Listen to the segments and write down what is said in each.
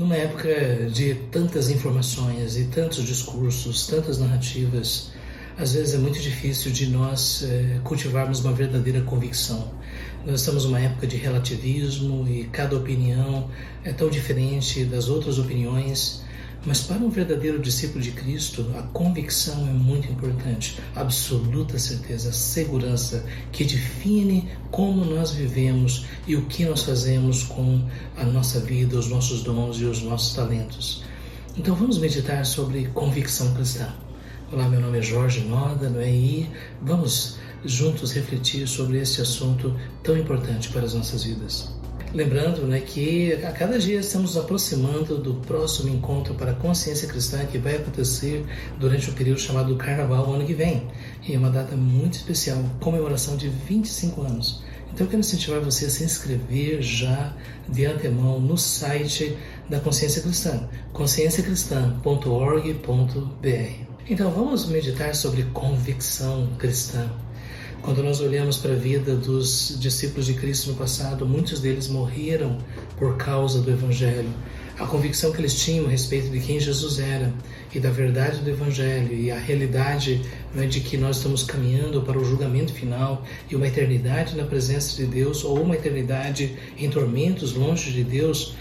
Numa época de tantas informações e tantos discursos, tantas narrativas, às vezes é muito difícil de nós é, cultivarmos uma verdadeira convicção. Nós estamos numa época de relativismo e cada opinião é tão diferente das outras opiniões. Mas para um verdadeiro discípulo de Cristo, a convicção é muito importante, absoluta certeza, segurança que define como nós vivemos e o que nós fazemos com a nossa vida, os nossos dons e os nossos talentos. Então vamos meditar sobre convicção cristã. Olá, meu nome é Jorge Noda, não é? E vamos juntos refletir sobre esse assunto tão importante para as nossas vidas. Lembrando né, que a cada dia estamos nos aproximando do próximo encontro para a consciência cristã que vai acontecer durante o período chamado Carnaval ano que vem. E é uma data muito especial, comemoração de 25 anos. Então eu quero incentivar você a se inscrever já de antemão no site da Consciência Cristã, conscienciacristã.org.br. Então vamos meditar sobre convicção cristã. Quando nós olhamos para a vida dos discípulos de Cristo no passado, muitos deles morreram por causa do Evangelho. A convicção que eles tinham a respeito de quem Jesus era e da verdade do Evangelho e a realidade né, de que nós estamos caminhando para o julgamento final e uma eternidade na presença de Deus ou uma eternidade em tormentos longe de Deus,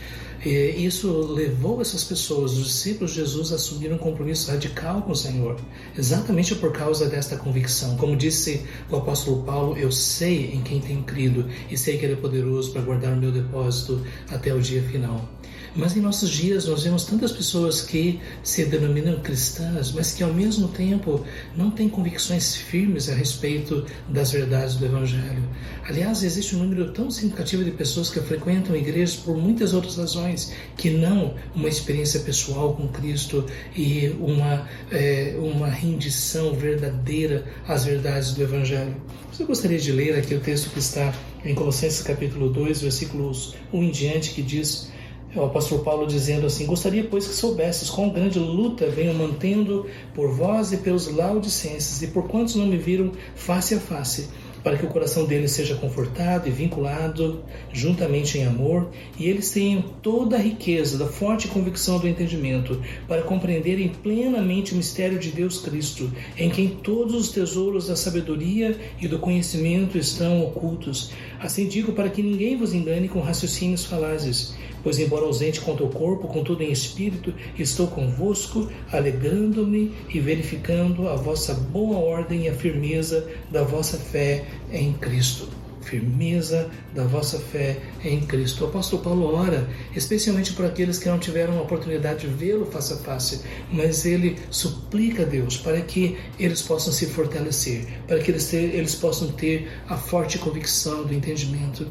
isso levou essas pessoas, os discípulos de Jesus, a assumir um compromisso radical com o Senhor, exatamente por causa desta convicção. Como disse o apóstolo Paulo, eu sei em quem tenho crido e sei que Ele é poderoso para guardar o meu depósito até o dia final. Mas em nossos dias nós vemos tantas pessoas que se denominam cristãs, mas que ao mesmo tempo não têm convicções firmes a respeito das verdades do Evangelho. Aliás, existe um número tão significativo de pessoas que frequentam igrejas por muitas outras razões que não uma experiência pessoal com Cristo e uma, é, uma rendição verdadeira às verdades do Evangelho. Você gostaria de ler aqui o texto que está em Colossenses capítulo 2, versículos 1 em diante, que diz o apóstolo Paulo dizendo assim: Gostaria, pois, que soubesses quão grande luta venho mantendo por vós e pelos laudicenses, e por quantos não me viram face a face para que o coração deles seja confortado e vinculado juntamente em amor, e eles tenham toda a riqueza da forte convicção do entendimento, para compreenderem plenamente o mistério de Deus Cristo, em quem todos os tesouros da sabedoria e do conhecimento estão ocultos. Assim digo para que ninguém vos engane com raciocínios falazes, pois embora ausente contra o corpo, contudo em espírito, estou convosco, alegrando-me e verificando a vossa boa ordem e a firmeza da vossa fé em Cristo. Firmeza da vossa fé em Cristo. O apóstolo Paulo ora especialmente por aqueles que não tiveram a oportunidade de vê-lo face a face, mas ele suplica a Deus para que eles possam se fortalecer, para que eles, ter, eles possam ter a forte convicção do entendimento.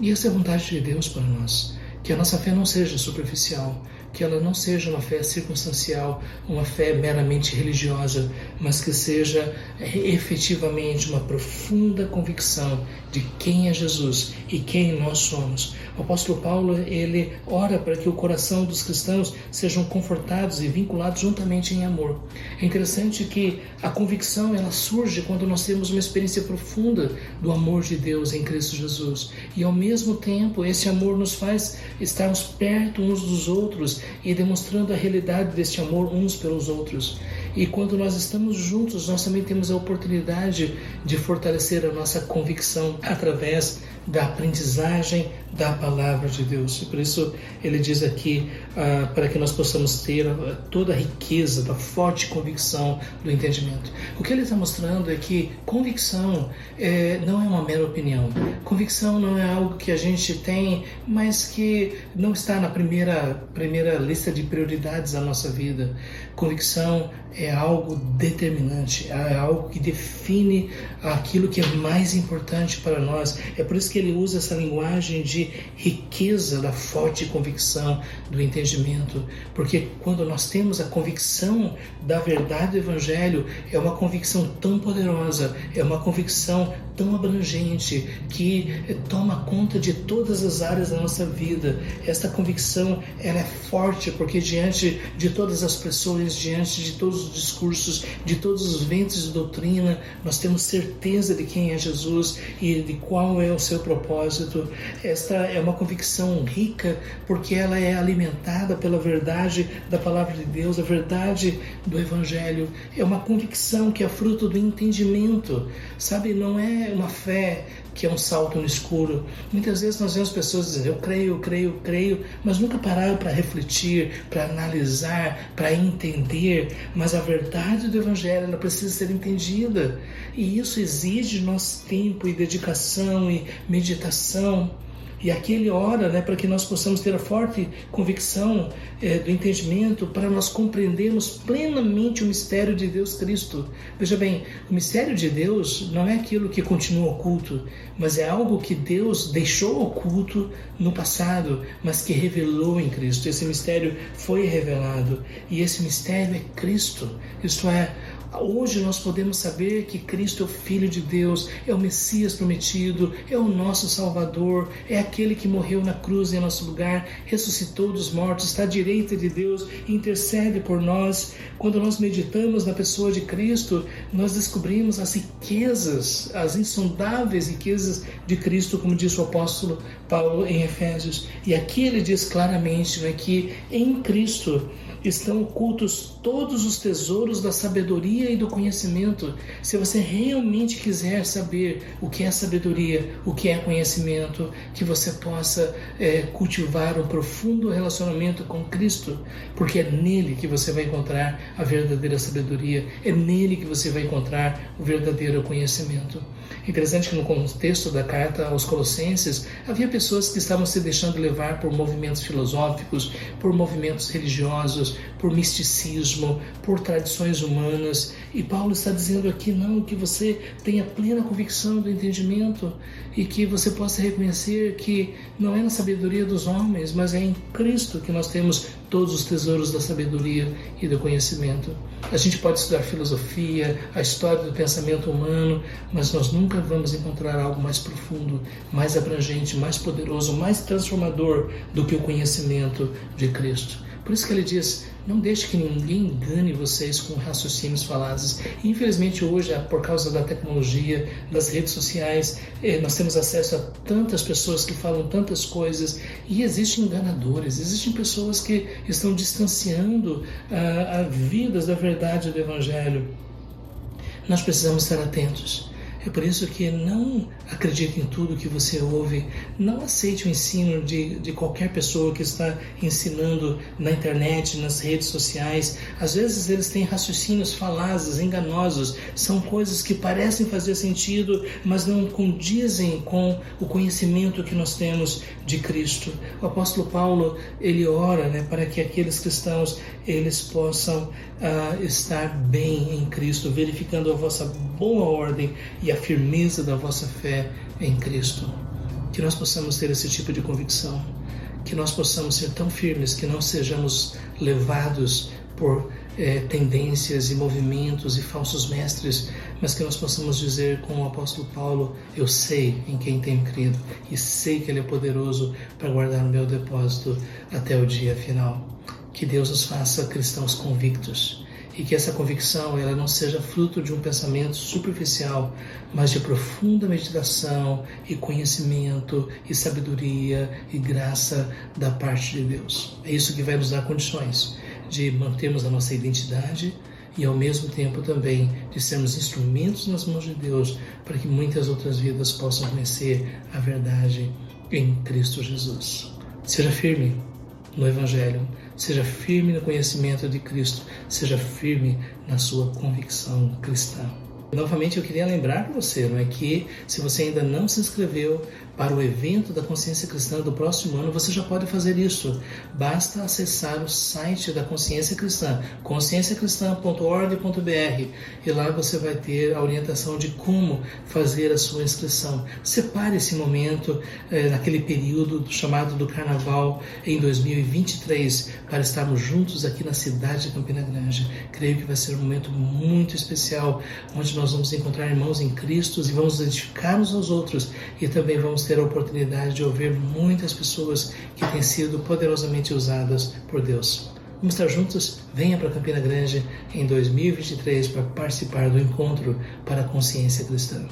E essa é a vontade de Deus para nós que a nossa fé não seja superficial, que ela não seja uma fé circunstancial, uma fé meramente religiosa, mas que seja efetivamente uma profunda convicção de quem é Jesus e quem nós somos. O apóstolo Paulo, ele ora para que o coração dos cristãos sejam confortados e vinculados juntamente em amor. É interessante que a convicção ela surge quando nós temos uma experiência profunda do amor de Deus em Cristo Jesus. E ao mesmo tempo, esse amor nos faz estarmos perto uns dos outros e demonstrando a realidade deste amor uns pelos outros. E quando nós estamos juntos, nós também temos a oportunidade de fortalecer a nossa convicção através da aprendizagem da palavra de Deus. E por isso ele diz aqui ah, para que nós possamos ter ah, toda a riqueza da forte convicção do entendimento. O que ele está mostrando é que convicção é, não é uma mera opinião. Convicção não é algo que a gente tem, mas que não está na primeira primeira lista de prioridades da nossa vida. Convicção é algo determinante, é algo que define aquilo que é mais importante para nós. É por isso que ele usa essa linguagem de riqueza da forte convicção do entendimento, porque quando nós temos a convicção da verdade do Evangelho, é uma convicção tão poderosa, é uma convicção tão abrangente que toma conta de todas as áreas da nossa vida. Esta convicção ela é forte porque diante de todas as pressões, diante de todos os discursos, de todos os ventos de doutrina, nós temos certeza de quem é Jesus e de qual é o seu propósito. Esta é uma convicção rica porque ela é alimentada pela verdade da palavra de Deus, a verdade do Evangelho. É uma convicção que é fruto do entendimento, sabe? Não é uma fé que é um salto no escuro. Muitas vezes nós vemos pessoas dizendo eu creio, eu creio, eu creio, mas nunca pararam para refletir, para analisar, para entender. Mas a verdade do Evangelho ela precisa ser entendida e isso exige nosso tempo e dedicação e meditação. E aqui ele ora né, para que nós possamos ter a forte convicção é, do entendimento, para nós compreendermos plenamente o mistério de Deus Cristo. Veja bem, o mistério de Deus não é aquilo que continua oculto, mas é algo que Deus deixou oculto no passado, mas que revelou em Cristo. Esse mistério foi revelado e esse mistério é Cristo. Isto é, Hoje nós podemos saber que Cristo é o Filho de Deus, é o Messias prometido, é o nosso Salvador, é aquele que morreu na cruz em nosso lugar, ressuscitou dos mortos, está à direita de Deus intercede por nós. Quando nós meditamos na pessoa de Cristo, nós descobrimos as riquezas, as insondáveis riquezas de Cristo, como disse o apóstolo Paulo em Efésios. E aqui ele diz claramente né, que em Cristo estão ocultos todos os tesouros da sabedoria e do conhecimento. Se você realmente quiser saber o que é sabedoria, o que é conhecimento, que você possa é, cultivar um profundo relacionamento com Cristo, porque é nele que você vai encontrar a verdadeira sabedoria, é nele que você vai encontrar o verdadeiro conhecimento. É interessante que no contexto da carta aos Colossenses havia pessoas que estavam se deixando levar por movimentos filosóficos, por movimentos religiosos, por misticismo, por tradições humanas. E Paulo está dizendo aqui não que você tenha plena convicção do entendimento e que você possa reconhecer que não é na sabedoria dos homens, mas é em Cristo que nós temos todos os tesouros da sabedoria e do conhecimento. A gente pode estudar filosofia, a história do pensamento humano, mas nós nunca vamos encontrar algo mais profundo, mais abrangente, mais poderoso, mais transformador do que o conhecimento de Cristo. Por isso que ele diz: não deixe que ninguém engane vocês com raciocínios falazes. Infelizmente, hoje, por causa da tecnologia, das redes sociais, eh, nós temos acesso a tantas pessoas que falam tantas coisas e existem enganadores, existem pessoas que estão distanciando a, a vidas da verdade do Evangelho. Nós precisamos estar atentos. É por isso que não acredite em tudo que você ouve, não aceite o ensino de, de qualquer pessoa que está ensinando na internet, nas redes sociais. Às vezes eles têm raciocínios falazes, enganosos, são coisas que parecem fazer sentido, mas não condizem com o conhecimento que nós temos de Cristo. O apóstolo Paulo, ele ora né, para que aqueles cristãos eles possam uh, estar bem em Cristo, verificando a vossa boa ordem e a firmeza da vossa fé em Cristo. Que nós possamos ter esse tipo de convicção, que nós possamos ser tão firmes que não sejamos levados por eh, tendências e movimentos e falsos mestres, mas que nós possamos dizer com o apóstolo Paulo: Eu sei em quem tenho crido e sei que Ele é poderoso para guardar o meu depósito até o dia final. Que Deus nos faça cristãos convictos e que essa convicção ela não seja fruto de um pensamento superficial, mas de profunda meditação e conhecimento e sabedoria e graça da parte de Deus. É isso que vai nos dar condições de mantermos a nossa identidade e ao mesmo tempo também de sermos instrumentos nas mãos de Deus para que muitas outras vidas possam conhecer a verdade em Cristo Jesus. Seja firme no Evangelho, seja firme no conhecimento de Cristo, seja firme na sua convicção cristã. Novamente eu queria lembrar você, não é que se você ainda não se inscreveu para o evento da Consciência Cristã do próximo ano, você já pode fazer isso. Basta acessar o site da Consciência Cristã, conscienciacristã.org.br, e lá você vai ter a orientação de como fazer a sua inscrição. Separe esse momento, eh, naquele período chamado do Carnaval em 2023, para estarmos juntos aqui na cidade de Campina Grande. Creio que vai ser um momento muito especial, onde nós nós vamos encontrar irmãos em Cristo e vamos edificar uns aos outros e também vamos ter a oportunidade de ouvir muitas pessoas que têm sido poderosamente usadas por Deus. Vamos estar juntos? Venha para Campina Grande em 2023 para participar do encontro para a consciência cristã.